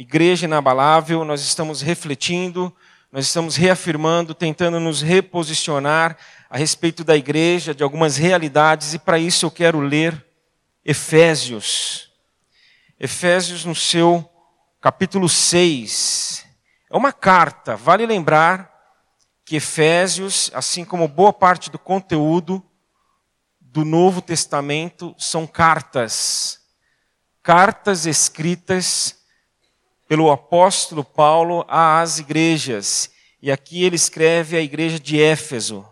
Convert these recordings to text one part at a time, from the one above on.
Igreja Inabalável, nós estamos refletindo, nós estamos reafirmando, tentando nos reposicionar a respeito da igreja, de algumas realidades, e para isso eu quero ler Efésios. Efésios, no seu capítulo 6. É uma carta, vale lembrar que Efésios, assim como boa parte do conteúdo do Novo Testamento, são cartas. Cartas escritas pelo apóstolo Paulo às igrejas. E aqui ele escreve à igreja de Éfeso.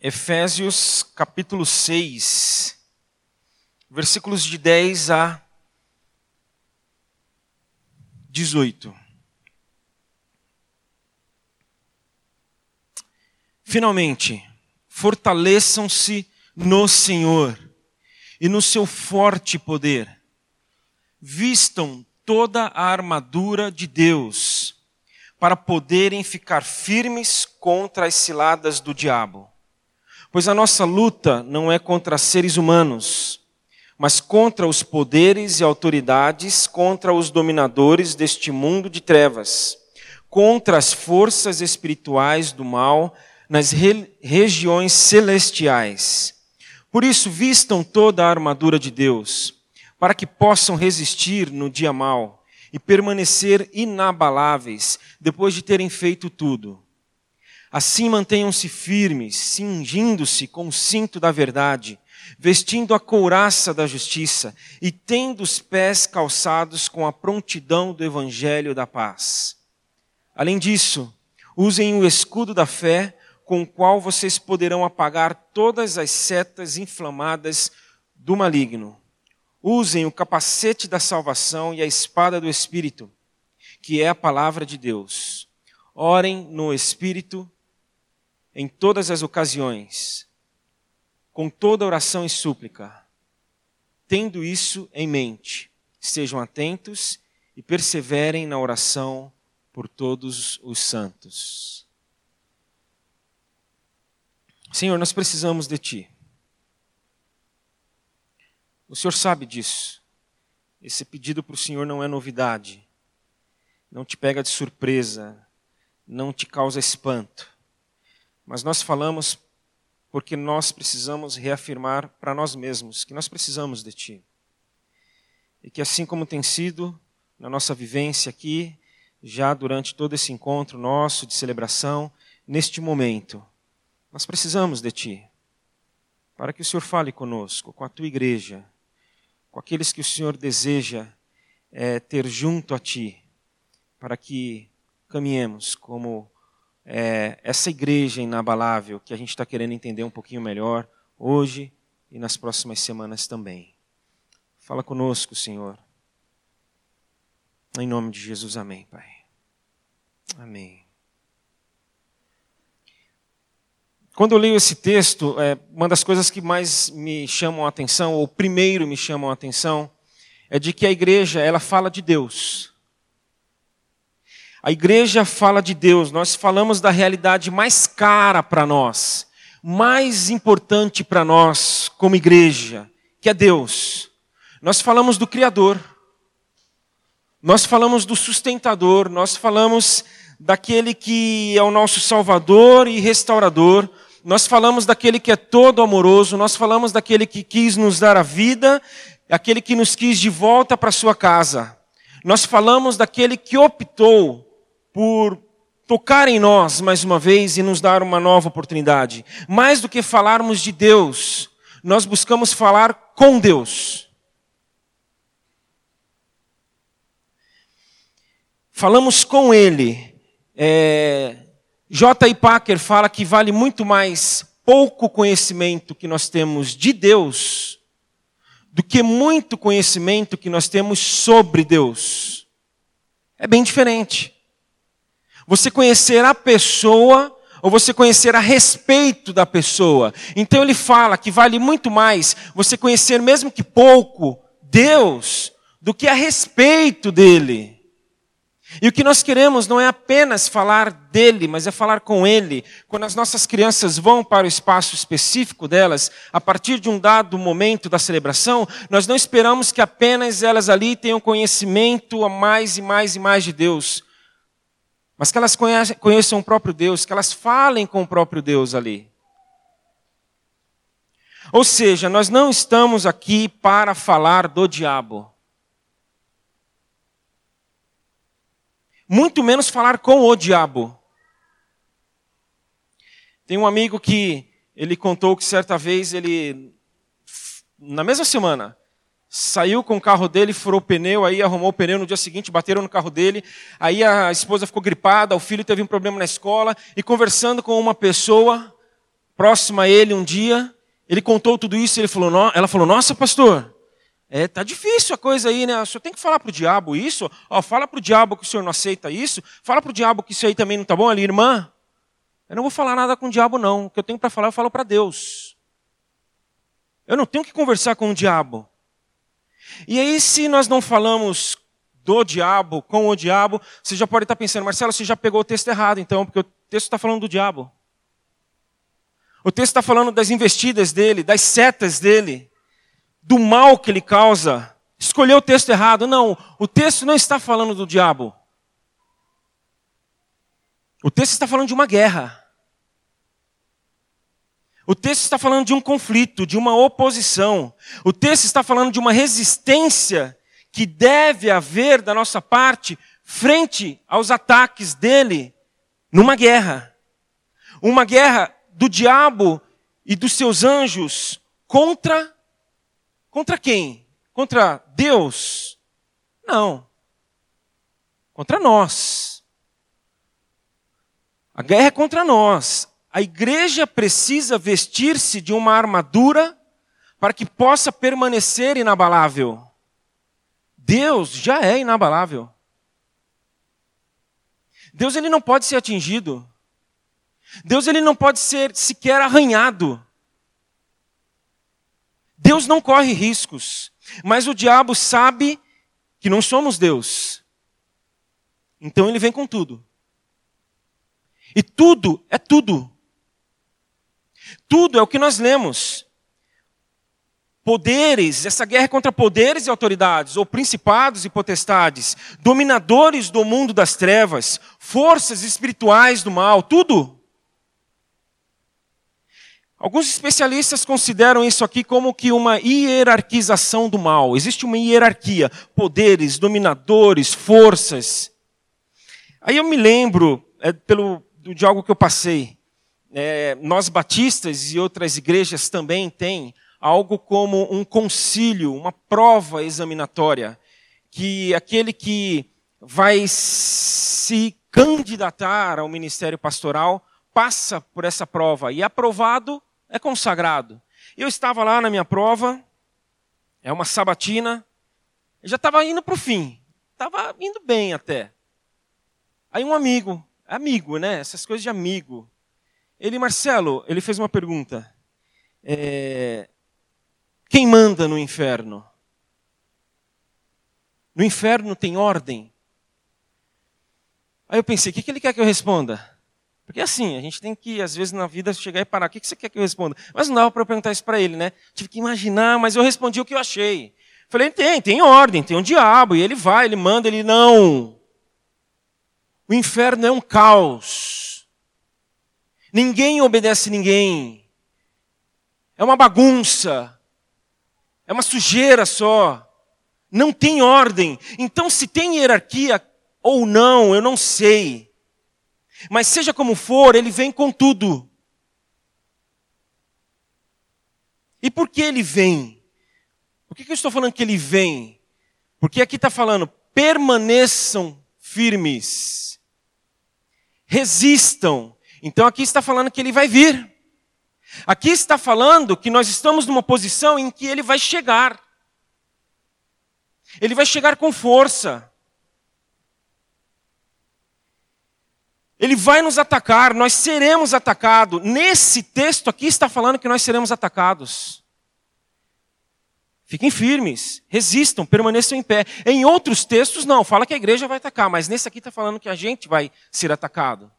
Efésios capítulo 6, versículos de 10 a 18. Finalmente, fortaleçam-se no Senhor e no seu forte poder. Vistam toda a armadura de Deus para poderem ficar firmes contra as ciladas do diabo. Pois a nossa luta não é contra seres humanos, mas contra os poderes e autoridades, contra os dominadores deste mundo de trevas, contra as forças espirituais do mal nas re regiões celestiais. Por isso, vistam toda a armadura de Deus, para que possam resistir no dia mal e permanecer inabaláveis depois de terem feito tudo. Assim mantenham-se firmes, cingindo-se com o cinto da verdade, vestindo a couraça da justiça e tendo os pés calçados com a prontidão do evangelho da paz. Além disso, usem o escudo da fé, com o qual vocês poderão apagar todas as setas inflamadas do maligno. Usem o capacete da salvação e a espada do Espírito, que é a palavra de Deus. Orem no Espírito em todas as ocasiões, com toda oração e súplica, tendo isso em mente, sejam atentos e perseverem na oração por todos os santos. Senhor, nós precisamos de Ti. O Senhor sabe disso. Esse pedido para o Senhor não é novidade. Não te pega de surpresa. Não te causa espanto. Mas nós falamos porque nós precisamos reafirmar para nós mesmos que nós precisamos de Ti. E que assim como tem sido na nossa vivência aqui, já durante todo esse encontro nosso de celebração, neste momento, nós precisamos de Ti. Para que o Senhor fale conosco, com a Tua igreja, com aqueles que o Senhor deseja é, ter junto a Ti, para que caminhemos como é, essa igreja inabalável que a gente está querendo entender um pouquinho melhor hoje e nas próximas semanas também. Fala conosco, Senhor. Em nome de Jesus, amém, Pai. Amém. Quando eu leio esse texto, é, uma das coisas que mais me chamam a atenção, ou primeiro me chamam a atenção, é de que a igreja, ela fala de Deus. A igreja fala de Deus, nós falamos da realidade mais cara para nós, mais importante para nós como igreja, que é Deus. Nós falamos do Criador, nós falamos do sustentador, nós falamos daquele que é o nosso Salvador e restaurador, nós falamos daquele que é todo amoroso, nós falamos daquele que quis nos dar a vida, aquele que nos quis de volta para sua casa. Nós falamos daquele que optou por tocar em nós mais uma vez e nos dar uma nova oportunidade. Mais do que falarmos de Deus, nós buscamos falar com Deus. Falamos com Ele. É, J. I. Packer fala que vale muito mais pouco conhecimento que nós temos de Deus do que muito conhecimento que nós temos sobre Deus. É bem diferente. Você conhecer a pessoa ou você conhecer a respeito da pessoa. Então ele fala que vale muito mais você conhecer, mesmo que pouco, Deus, do que a respeito dele. E o que nós queremos não é apenas falar dele, mas é falar com ele. Quando as nossas crianças vão para o espaço específico delas, a partir de um dado momento da celebração, nós não esperamos que apenas elas ali tenham conhecimento a mais e mais e mais de Deus, mas que elas conheçam o próprio Deus, que elas falem com o próprio Deus ali. Ou seja, nós não estamos aqui para falar do diabo. Muito menos falar com o diabo. Tem um amigo que ele contou que certa vez ele, na mesma semana, saiu com o carro dele, furou o pneu, aí arrumou o pneu no dia seguinte, bateram no carro dele, aí a esposa ficou gripada, o filho teve um problema na escola, e conversando com uma pessoa próxima a ele um dia, ele contou tudo isso, ele falou, ela falou, nossa pastor, é, tá difícil a coisa aí, né? O senhor tem que falar para o diabo isso. Ó, fala para o diabo que o senhor não aceita isso. Fala para o diabo que isso aí também não tá bom ali, irmã. Eu não vou falar nada com o diabo, não. O que eu tenho para falar, eu falo para Deus. Eu não tenho que conversar com o diabo. E aí, se nós não falamos do diabo, com o diabo, você já pode estar pensando, Marcelo, você já pegou o texto errado, então, porque o texto está falando do diabo. O texto está falando das investidas dele, das setas dele do mal que ele causa, escolheu o texto errado. Não, o texto não está falando do diabo. O texto está falando de uma guerra. O texto está falando de um conflito, de uma oposição. O texto está falando de uma resistência que deve haver da nossa parte frente aos ataques dele numa guerra. Uma guerra do diabo e dos seus anjos contra Contra quem? Contra Deus? Não. Contra nós. A guerra é contra nós. A igreja precisa vestir-se de uma armadura para que possa permanecer inabalável. Deus já é inabalável. Deus ele não pode ser atingido. Deus ele não pode ser sequer arranhado. Deus não corre riscos, mas o diabo sabe que não somos Deus. Então ele vem com tudo. E tudo é tudo. Tudo é o que nós lemos. Poderes, essa guerra contra poderes e autoridades, ou principados e potestades, dominadores do mundo das trevas, forças espirituais do mal, tudo. Alguns especialistas consideram isso aqui como que uma hierarquização do mal. Existe uma hierarquia, poderes, dominadores, forças. Aí eu me lembro é, pelo, de algo que eu passei. É, nós batistas e outras igrejas também têm algo como um concílio, uma prova examinatória, que aquele que vai se candidatar ao ministério pastoral passa por essa prova e aprovado é consagrado. Eu estava lá na minha prova, é uma sabatina, já estava indo para o fim, estava indo bem até. Aí um amigo, amigo, né? Essas coisas de amigo. Ele, Marcelo, ele fez uma pergunta. É, quem manda no inferno? No inferno tem ordem? Aí eu pensei, o que, que ele quer que eu responda? Porque assim, a gente tem que, às vezes, na vida, chegar e parar. O que você quer que eu responda? Mas não dava para eu perguntar isso para ele, né? Tive que imaginar, mas eu respondi o que eu achei. Falei, tem, tem ordem, tem um diabo, e ele vai, ele manda, ele não. O inferno é um caos. Ninguém obedece ninguém. É uma bagunça. É uma sujeira só. Não tem ordem. Então, se tem hierarquia ou não, eu não sei. Mas seja como for, ele vem com tudo. E por que ele vem? Por que eu estou falando que ele vem? Porque aqui está falando, permaneçam firmes. Resistam. Então aqui está falando que ele vai vir. Aqui está falando que nós estamos numa posição em que ele vai chegar. Ele vai chegar com força. Ele vai nos atacar, nós seremos atacados. Nesse texto aqui está falando que nós seremos atacados. Fiquem firmes, resistam, permaneçam em pé. Em outros textos, não, fala que a igreja vai atacar, mas nesse aqui está falando que a gente vai ser atacado.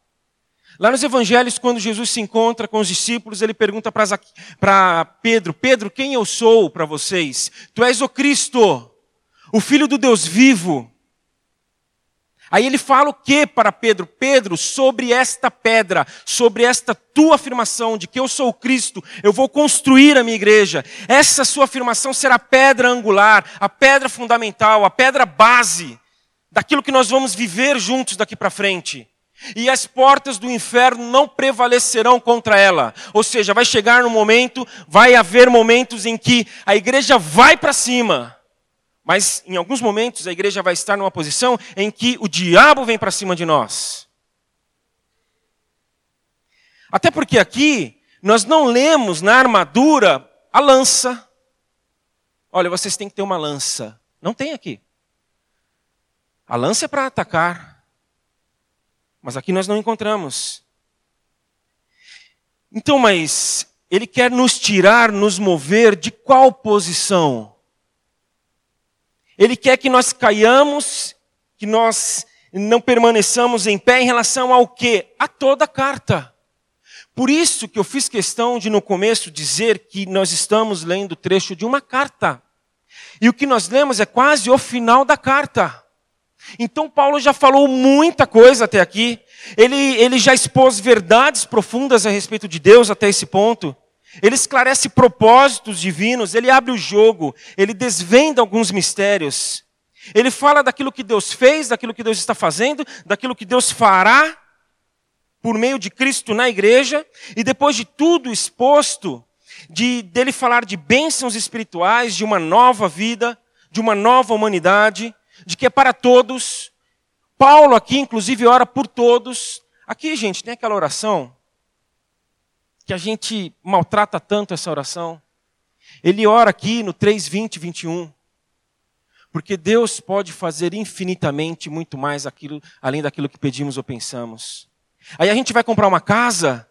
Lá nos evangelhos, quando Jesus se encontra com os discípulos, ele pergunta para Pedro: Pedro, quem eu sou para vocês? Tu és o Cristo, o Filho do Deus vivo. Aí ele fala o que para Pedro? Pedro, sobre esta pedra, sobre esta tua afirmação de que eu sou o Cristo, eu vou construir a minha igreja. Essa sua afirmação será a pedra angular, a pedra fundamental, a pedra base daquilo que nós vamos viver juntos daqui para frente. E as portas do inferno não prevalecerão contra ela. Ou seja, vai chegar no momento, vai haver momentos em que a igreja vai para cima mas em alguns momentos a igreja vai estar numa posição em que o diabo vem para cima de nós. Até porque aqui nós não lemos na armadura a lança. Olha, vocês têm que ter uma lança. Não tem aqui. A lança é para atacar. Mas aqui nós não encontramos. Então, mas ele quer nos tirar, nos mover de qual posição? Ele quer que nós caiamos, que nós não permaneçamos em pé em relação ao quê? A toda a carta. Por isso que eu fiz questão de no começo dizer que nós estamos lendo trecho de uma carta. E o que nós lemos é quase o final da carta. Então Paulo já falou muita coisa até aqui. Ele, ele já expôs verdades profundas a respeito de Deus até esse ponto. Ele esclarece propósitos divinos, ele abre o jogo, ele desvenda alguns mistérios. Ele fala daquilo que Deus fez, daquilo que Deus está fazendo, daquilo que Deus fará por meio de Cristo na igreja, e depois de tudo exposto, de dele falar de bênçãos espirituais, de uma nova vida, de uma nova humanidade, de que é para todos. Paulo aqui, inclusive, ora por todos. Aqui, gente, tem aquela oração que a gente maltrata tanto essa oração. Ele ora aqui no 3, 20, 21. Porque Deus pode fazer infinitamente muito mais aquilo, além daquilo que pedimos ou pensamos. Aí a gente vai comprar uma casa,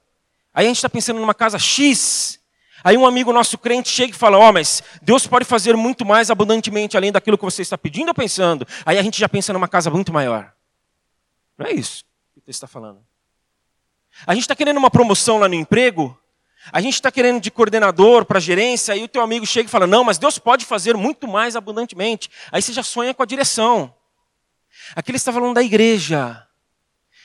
aí a gente está pensando numa casa X. Aí um amigo nosso crente chega e fala: Ó, oh, mas Deus pode fazer muito mais abundantemente além daquilo que você está pedindo ou pensando. Aí a gente já pensa numa casa muito maior. Não é isso que ele está falando. A gente está querendo uma promoção lá no emprego, a gente está querendo de coordenador para gerência, aí o teu amigo chega e fala: Não, mas Deus pode fazer muito mais abundantemente. Aí você já sonha com a direção. Aqui ele está falando da igreja.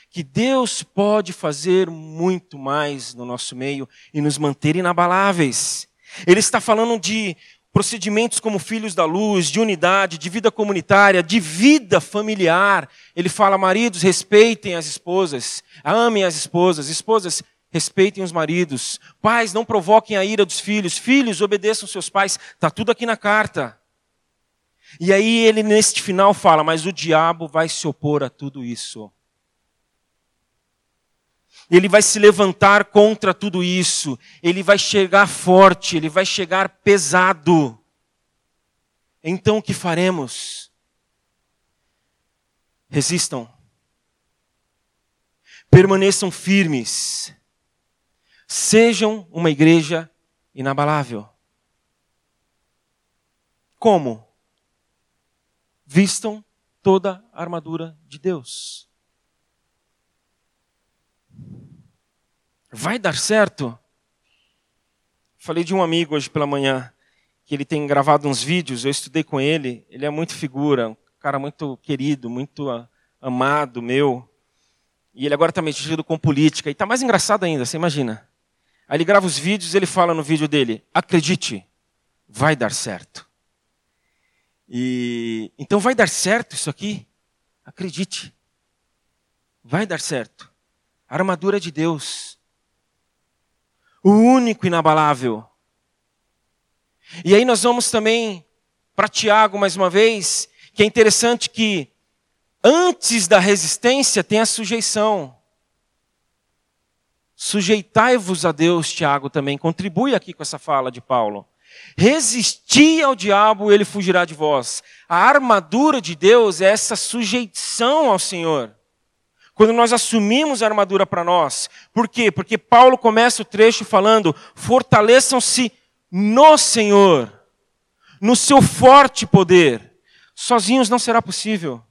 Que Deus pode fazer muito mais no nosso meio e nos manter inabaláveis. Ele está falando de procedimentos como filhos da luz, de unidade, de vida comunitária, de vida familiar. Ele fala: maridos, respeitem as esposas, amem as esposas, esposas, respeitem os maridos, pais, não provoquem a ira dos filhos, filhos, obedeçam seus pais. Está tudo aqui na carta. E aí ele, neste final, fala: mas o diabo vai se opor a tudo isso. Ele vai se levantar contra tudo isso. Ele vai chegar forte, ele vai chegar pesado. Então o que faremos? Resistam. Permaneçam firmes. Sejam uma igreja inabalável. Como? Vistam toda a armadura de Deus. Vai dar certo? Falei de um amigo hoje pela manhã, que ele tem gravado uns vídeos, eu estudei com ele, ele é muito figura, um cara muito querido, muito amado meu. E ele agora está metido com política, e está mais engraçado ainda, você imagina. Aí ele grava os vídeos, ele fala no vídeo dele: acredite, vai dar certo. E então vai dar certo isso aqui? Acredite. Vai dar certo. A armadura de Deus o único inabalável. E aí nós vamos também para Tiago mais uma vez, que é interessante que antes da resistência tem a sujeição. Sujeitai-vos a Deus, Tiago também contribui aqui com essa fala de Paulo. Resisti ao diabo, ele fugirá de vós. A armadura de Deus é essa sujeição ao Senhor. Quando nós assumimos a armadura para nós. Por quê? Porque Paulo começa o trecho falando: fortaleçam-se no Senhor, no seu forte poder. Sozinhos não será possível.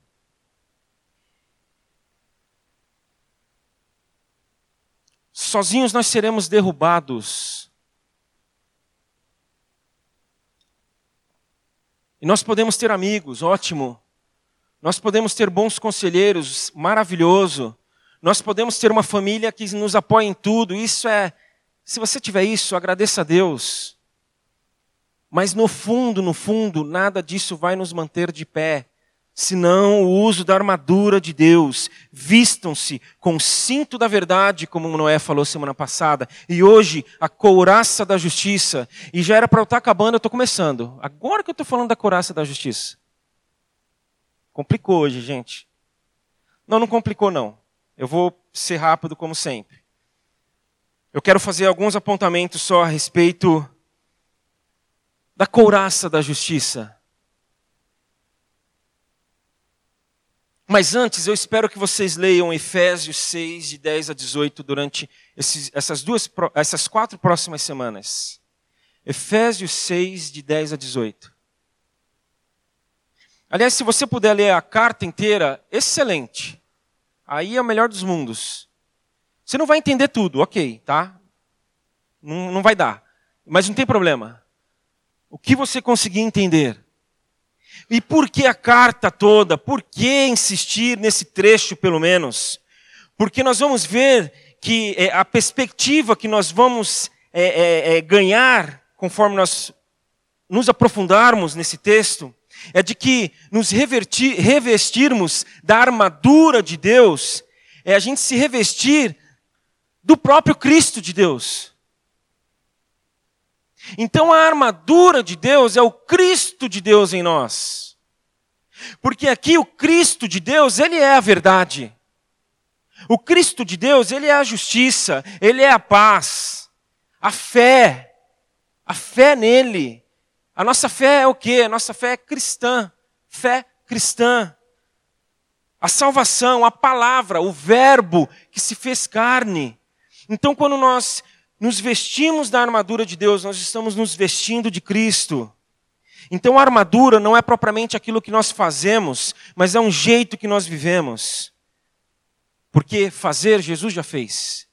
Sozinhos nós seremos derrubados. E nós podemos ter amigos, ótimo. Nós podemos ter bons conselheiros, maravilhoso. Nós podemos ter uma família que nos apoia em tudo. Isso é, se você tiver isso, agradeça a Deus. Mas no fundo, no fundo, nada disso vai nos manter de pé senão o uso da armadura de Deus. Vistam-se com o cinto da verdade, como Noé falou semana passada, e hoje a couraça da justiça. E já era para eu estar acabando, eu estou começando. Agora que eu estou falando da couraça da justiça. Complicou hoje, gente. Não, não complicou não. Eu vou ser rápido como sempre. Eu quero fazer alguns apontamentos só a respeito da couraça da justiça. Mas antes, eu espero que vocês leiam Efésios 6, de 10 a 18, durante esses, essas, duas, essas quatro próximas semanas. Efésios 6, de 10 a 18. Aliás, se você puder ler a carta inteira, excelente. Aí é o melhor dos mundos. Você não vai entender tudo, ok, tá? Não, não vai dar. Mas não tem problema. O que você conseguir entender, e por que a carta toda? Por que insistir nesse trecho, pelo menos? Porque nós vamos ver que é, a perspectiva que nós vamos é, é, é, ganhar, conforme nós nos aprofundarmos nesse texto, é de que nos revertir, revestirmos da armadura de Deus, é a gente se revestir do próprio Cristo de Deus. Então a armadura de Deus é o Cristo de Deus em nós. Porque aqui o Cristo de Deus, ele é a verdade. O Cristo de Deus, ele é a justiça, ele é a paz, a fé, a fé nele. A nossa fé é o quê? A nossa fé é cristã, fé cristã. A salvação, a palavra, o verbo que se fez carne. Então, quando nós nos vestimos da armadura de Deus, nós estamos nos vestindo de Cristo. Então a armadura não é propriamente aquilo que nós fazemos, mas é um jeito que nós vivemos. Porque fazer, Jesus já fez.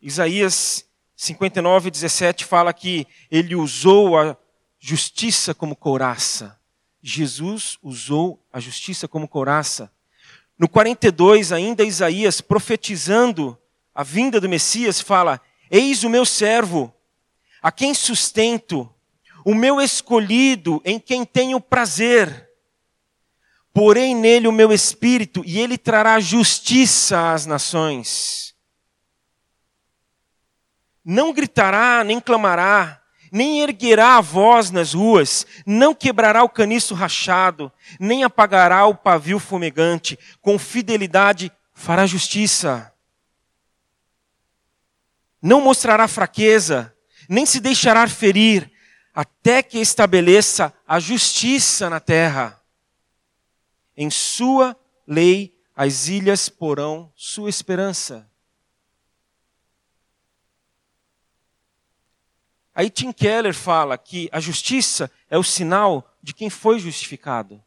Isaías 59, 17 fala que ele usou a justiça como couraça. Jesus usou a justiça como couraça. No 42, ainda Isaías profetizando a vinda do Messias, fala: Eis o meu servo, a quem sustento, o meu escolhido, em quem tenho prazer. Porém nele o meu espírito, e ele trará justiça às nações. Não gritará, nem clamará, nem erguerá a voz nas ruas, não quebrará o caniço rachado, nem apagará o pavio fumegante, com fidelidade fará justiça não mostrará fraqueza, nem se deixará ferir, até que estabeleça a justiça na terra. Em sua lei as ilhas porão sua esperança. Aí Tim Keller fala que a justiça é o sinal de quem foi justificado.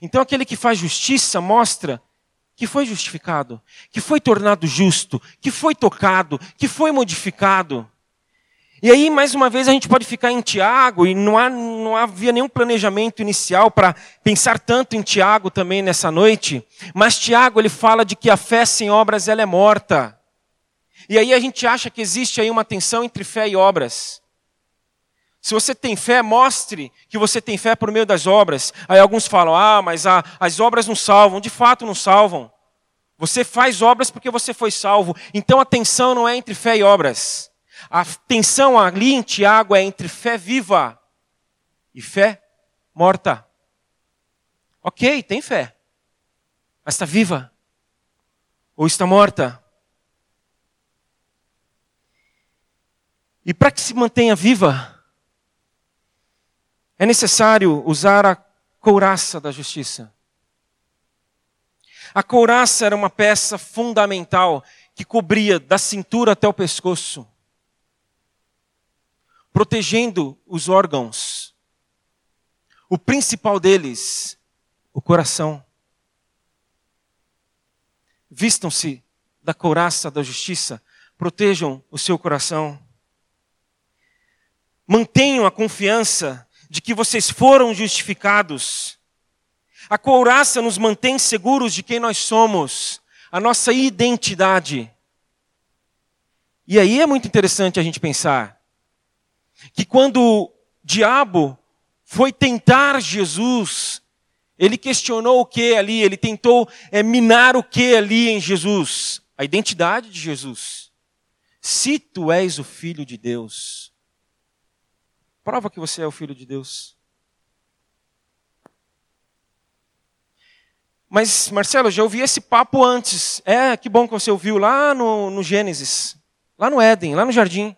Então aquele que faz justiça mostra que foi justificado, que foi tornado justo, que foi tocado, que foi modificado. E aí, mais uma vez, a gente pode ficar em Tiago, e não, há, não havia nenhum planejamento inicial para pensar tanto em Tiago também nessa noite, mas Tiago ele fala de que a fé sem obras ela é morta. E aí a gente acha que existe aí uma tensão entre fé e obras. Se você tem fé, mostre que você tem fé por meio das obras. Aí alguns falam, ah, mas a, as obras não salvam. De fato, não salvam. Você faz obras porque você foi salvo. Então a tensão não é entre fé e obras. A tensão ali em Tiago é entre fé viva e fé morta. Ok, tem fé. Mas está viva? Ou está morta? E para que se mantenha viva, é necessário usar a couraça da justiça. A couraça era uma peça fundamental que cobria da cintura até o pescoço. protegendo os órgãos. O principal deles, o coração. Vistam-se da couraça da justiça, protejam o seu coração. Mantenham a confiança de que vocês foram justificados. A couraça nos mantém seguros de quem nós somos, a nossa identidade. E aí é muito interessante a gente pensar que quando o diabo foi tentar Jesus, ele questionou o que ali? Ele tentou é, minar o que ali em Jesus? A identidade de Jesus. Se tu és o filho de Deus, prova que você é o filho de Deus. Mas, Marcelo, já ouvi esse papo antes. É, que bom que você ouviu lá no, no Gênesis, lá no Éden, lá no jardim.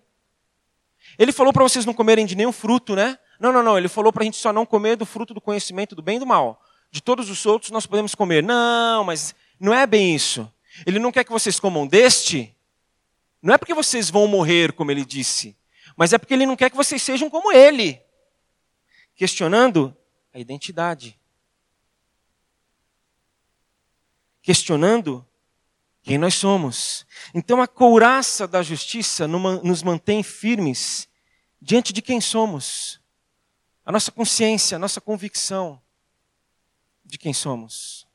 Ele falou para vocês não comerem de nenhum fruto, né? Não, não, não. Ele falou para a gente só não comer do fruto do conhecimento do bem e do mal. De todos os outros nós podemos comer. Não, mas não é bem isso. Ele não quer que vocês comam deste. Não é porque vocês vão morrer, como ele disse, mas é porque ele não quer que vocês sejam como ele. Questionando a identidade. questionando quem nós somos. Então a couraça da justiça nos mantém firmes diante de quem somos. A nossa consciência, a nossa convicção de quem somos.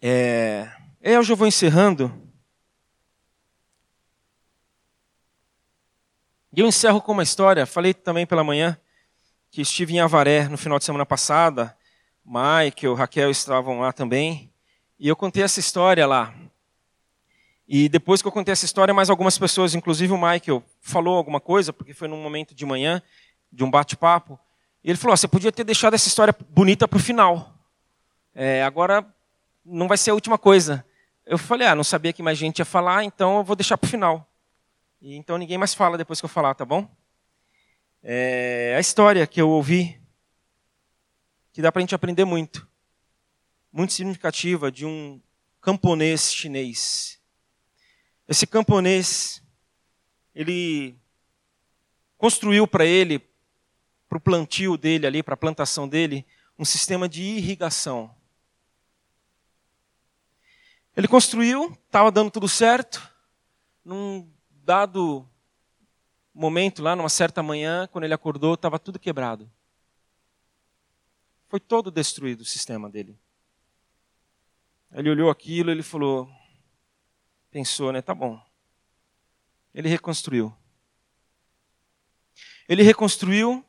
É, eu já vou encerrando. E eu encerro com uma história. Falei também pela manhã que estive em Avaré no final de semana passada Michael, Raquel estavam lá também. E eu contei essa história lá. E depois que eu contei essa história, mais algumas pessoas, inclusive o Michael, falou alguma coisa, porque foi num momento de manhã, de um bate-papo. E ele falou: oh, você podia ter deixado essa história bonita para o final. É, agora não vai ser a última coisa. Eu falei: ah, não sabia que mais gente ia falar, então eu vou deixar para o final. E então ninguém mais fala depois que eu falar, tá bom? É, a história que eu ouvi que dá para a gente aprender muito. Muito significativa de um camponês chinês. Esse camponês, ele construiu para ele, para o plantio dele ali, para a plantação dele, um sistema de irrigação. Ele construiu, estava dando tudo certo. Num dado momento, lá numa certa manhã, quando ele acordou, estava tudo quebrado. Foi todo destruído o sistema dele. Ele olhou aquilo, ele falou, pensou, né? Tá bom. Ele reconstruiu. Ele reconstruiu.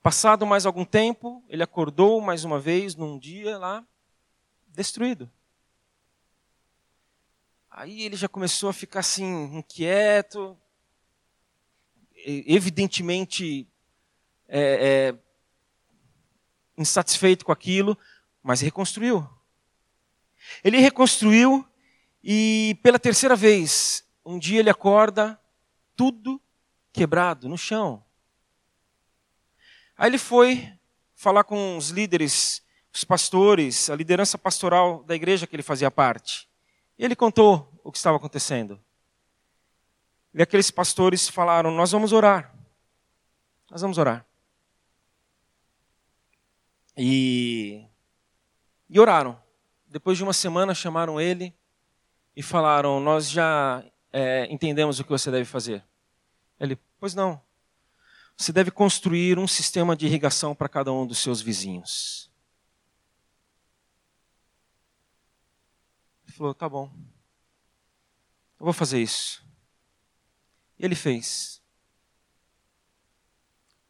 Passado mais algum tempo, ele acordou mais uma vez num dia lá, destruído. Aí ele já começou a ficar assim, inquieto, evidentemente é, é, insatisfeito com aquilo, mas reconstruiu. Ele reconstruiu e pela terceira vez, um dia ele acorda tudo quebrado no chão. Aí ele foi falar com os líderes, os pastores, a liderança pastoral da igreja que ele fazia parte. E ele contou o que estava acontecendo. E aqueles pastores falaram: Nós vamos orar. Nós vamos orar. E, e oraram. Depois de uma semana, chamaram ele e falaram: Nós já é, entendemos o que você deve fazer. Ele, pois não. Você deve construir um sistema de irrigação para cada um dos seus vizinhos. Falou: Tá bom. Eu vou fazer isso. E ele fez.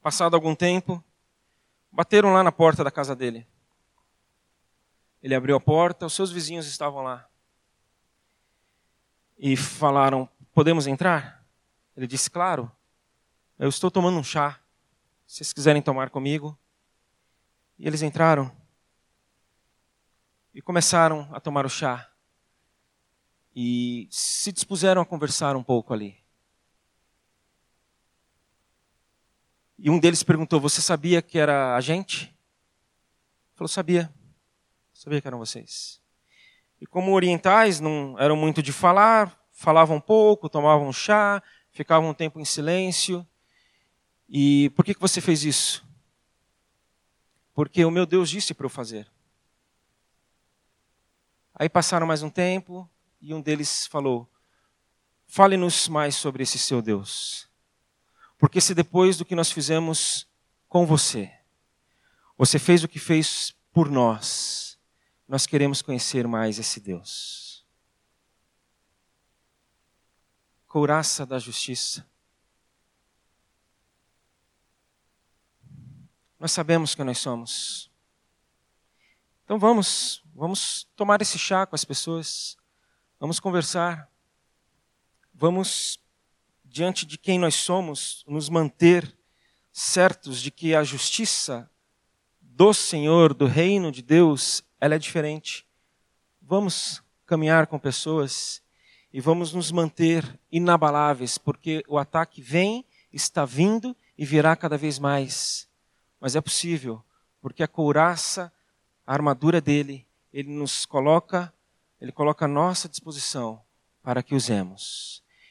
Passado algum tempo, Bateram lá na porta da casa dele. Ele abriu a porta, os seus vizinhos estavam lá. E falaram: Podemos entrar? Ele disse: Claro. Eu estou tomando um chá. Se vocês quiserem tomar comigo. E eles entraram. E começaram a tomar o chá. E se dispuseram a conversar um pouco ali. E um deles perguntou: Você sabia que era a gente? Ele falou: Sabia. Sabia que eram vocês. E como orientais não eram muito de falar, falavam pouco, tomavam chá, ficava um tempo em silêncio. E por que, que você fez isso? Porque o meu Deus disse para eu fazer. Aí passaram mais um tempo e um deles falou: Fale-nos mais sobre esse seu Deus. Porque se depois do que nós fizemos com você, você fez o que fez por nós, nós queremos conhecer mais esse Deus. Couraça da justiça. Nós sabemos que nós somos. Então vamos, vamos tomar esse chá com as pessoas, vamos conversar, vamos, diante de quem nós somos, nos manter certos de que a justiça do Senhor, do reino de Deus, ela é diferente. Vamos caminhar com pessoas e vamos nos manter inabaláveis, porque o ataque vem, está vindo e virá cada vez mais. Mas é possível, porque a couraça, a armadura dele, ele nos coloca, ele coloca à nossa disposição para que usemos.